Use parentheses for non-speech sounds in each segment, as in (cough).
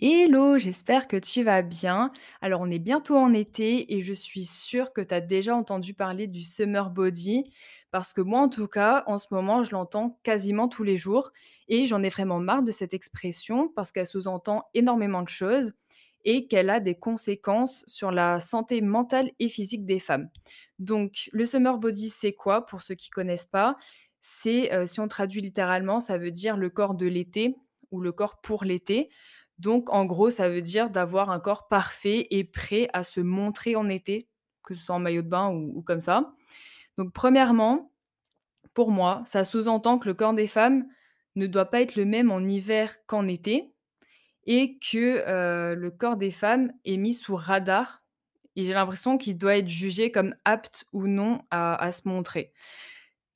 Hello, j'espère que tu vas bien. Alors, on est bientôt en été et je suis sûre que tu as déjà entendu parler du summer body parce que moi, en tout cas, en ce moment, je l'entends quasiment tous les jours et j'en ai vraiment marre de cette expression parce qu'elle sous-entend énormément de choses et qu'elle a des conséquences sur la santé mentale et physique des femmes. Donc, le summer body, c'est quoi pour ceux qui connaissent pas? C'est, euh, si on traduit littéralement, ça veut dire le corps de l'été ou le corps pour l'été. Donc en gros, ça veut dire d'avoir un corps parfait et prêt à se montrer en été, que ce soit en maillot de bain ou comme ça. Donc premièrement, pour moi, ça sous-entend que le corps des femmes ne doit pas être le même en hiver qu'en été et que, heu, le corps des femmes est mis sous radar et j'ai l'impression qu'il doit être jugé comme apte ou non à à se montrer.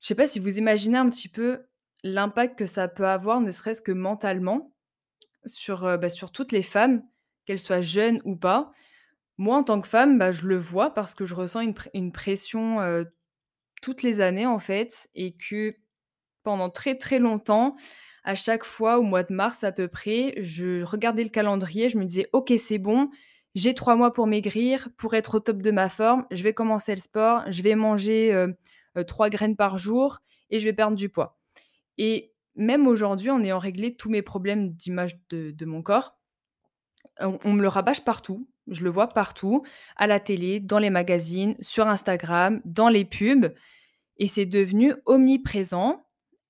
Je sais pas si vous imaginez un petit peu l'impact que ça peut avoir, ne serait-ce que mentalement, sur, bah, sur toutes les femmes, qu'elles soient jeunes ou pas. Moi, en tant que femme, bah, je le vois parce que je ressens une une pression, toutes les années, en fait et que pendant très, très longtemps, à chaque fois, au mois de mars à peu près, je regardais le calendrier, je me disais: «OK, c'est bon, j'ai 3 mois pour maigrir, pour être au top de ma forme, je vais commencer le sport, je vais manger, 3 graines par jour et je vais perdre du poids» et même aujourd'hui, en ayant réglé tous mes problèmes d'image de mon corps, on on me le rabâche partout. Je le vois partout, à la télé, dans les magazines, sur Instagram, dans les pubs et c'est devenu omniprésent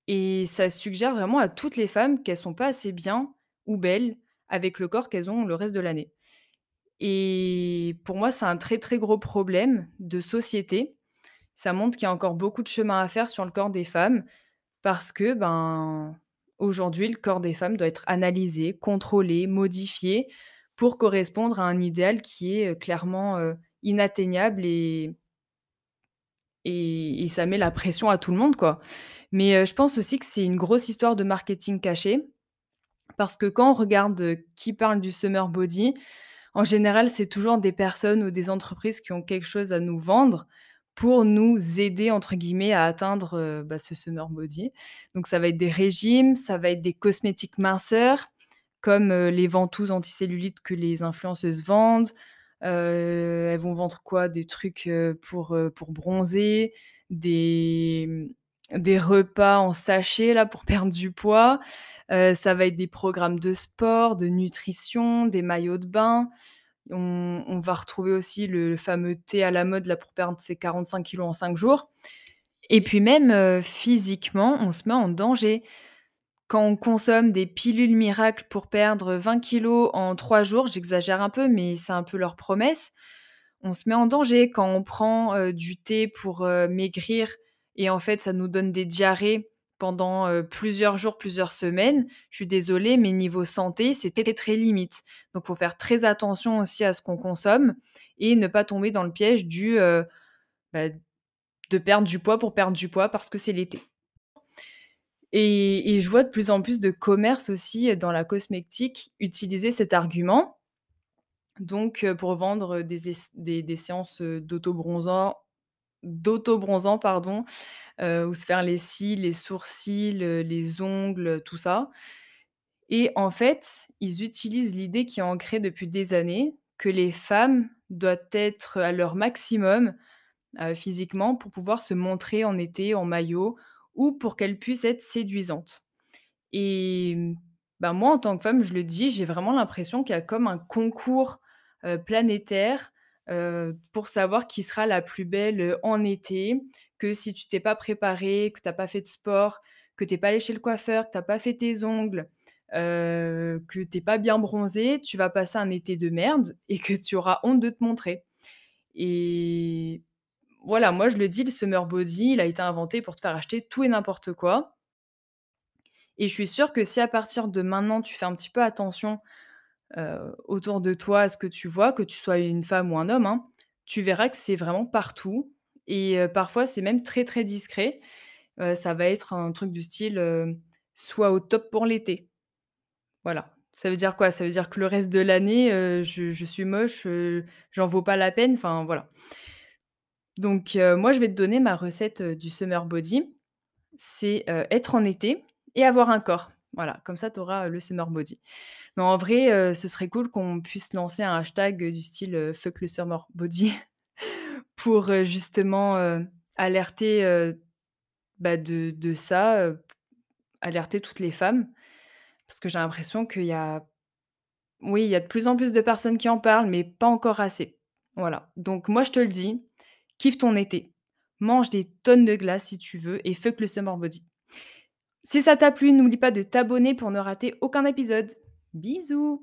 et ça suggère vraiment à toutes les femmes qu'elles sont pas assez bien ou belles avec le corps qu'elles ont le reste de l'année et pour moi, c'est un très, très gros problème de société. Ça montre qu'il y a encore beaucoup de chemin à faire sur le corps des femmes parce que, ben, aujourd'hui, le corps des femmes doit être analysé, contrôlé, modifié pour correspondre à un idéal qui est, clairement, inatteignable et et ça met la pression à tout le monde, quoi. Mais, je pense aussi que c'est une grosse histoire de marketing caché parce que quand on regarde, qui parle du summer body, en général, c'est toujours des personnes ou des entreprises qui ont quelque chose à nous vendre pour nous «aider» entre guillemets à atteindre, heu, bah, ce summer body. Donc ça va être des régimes, ça va être des cosmétiques minceurs comme, heu, les ventouses anticellulites que les influenceuses vendent. Heu, elles vont vendre quoi? Des trucs, pour, pour bronzer, des, des repas en sachet là pour (laughs) perdre du poids. Ça va être des programmes de sport, de nutrition, des maillots de bain. On va retrouver aussi le fameux thé à la mode là pour perdre ses 45 kilogrammes en 5 jours et puis même, heu, physiquement, on se met en danger. Quand on consomme des pilules miracles pour perdre 20 kilogrammes en 3 jours, j'exagère un peu, mais c'est un peu leur promesse. On se met en danger quand on prend, heu, du thé pour, heu, maigrir et en fait, ça nous donne des diarrhées pendant, heu, plusieurs jours, plusieurs semaines. Je suis désolée, mais niveau santé, c'est très, limite. Donc faut faire très attention aussi à ce qu'on consomme et ne pas tomber dans le piège du, heu, bah, de perdre du poids pour perdre du poids parce que c'est l'été. Et et je vois de plus en plus de commerces aussi, dans la cosmétique utiliser cet argument. Donc, heu, pour vendre, des des des séances, d'auto-bronzant d'auto-bronzant pardon, heu, ou se faire les cils, les sourcils, les ongles, tout ça. Et en fait, ils utilisent l'idée qui est ancrée depuis des années, que les femmes doivent être à leur maximum, physiquement pour pouvoir se montrer en été en maillot ou pour qu'elles puissent être séduisantes. Et bah, moi, en tant que femme, je le dis, j'ai vraiment l'impression qu'il y a comme un concours, planétaire, heu, pour savoir qui sera la plus belle, heu, en été. Que si tu t'es pas préparée, que tu as pas fait de sport, que tu es pas allée chez le coiffeur, que tu as pas fait tes ongles, heu, que tu es pas bien bronzée, tu vas passer un été de merde (laughs) et que tu auras honte de te montrer. Et voilà, moi je le dis, le summer body, il a été inventé pour te faire acheter tout et n'importe quoi. Et je suis sûre que si à partir de maintenant, tu fais un petit peu attention, heu, autour de toi ce que tu vois, que tu sois une femme ou un homme, hein, tu verras que c'est vraiment partout et parfois c'est même très, très discret. Ça va être un truc du style, «Sois au top pour l'été». Voilà. Ça veut dire quoi? Ça veut dire que le reste de l'année, je je suis moche, j'en vaux pas la peine, enfin voilà. Donc moi je vais te donner ma recette, du summer body. C'est, être en été et avoir un corps. Voilà, comme ça tu auras, le summer body. Non, en vrai, heu, ce serait cool qu'on puisse lancer un hashtag, heu, du style, heu, fuck le summer body (laughs) pour, justement, alerter, bah, de de ça, alerter toutes les femmes. Parce que j'ai l'impression qu'il y a oui, il y a de plus en plus de personnes qui en parlent, mais pas encore assez. Voilà, donc moi je te le dis, kiffe ton été, mange des tonnes de glace si tu veux et fuck le summer body. Si ça t'a plu, n'oublie pas de t'abonner pour ne rater aucun épisode. Bisous!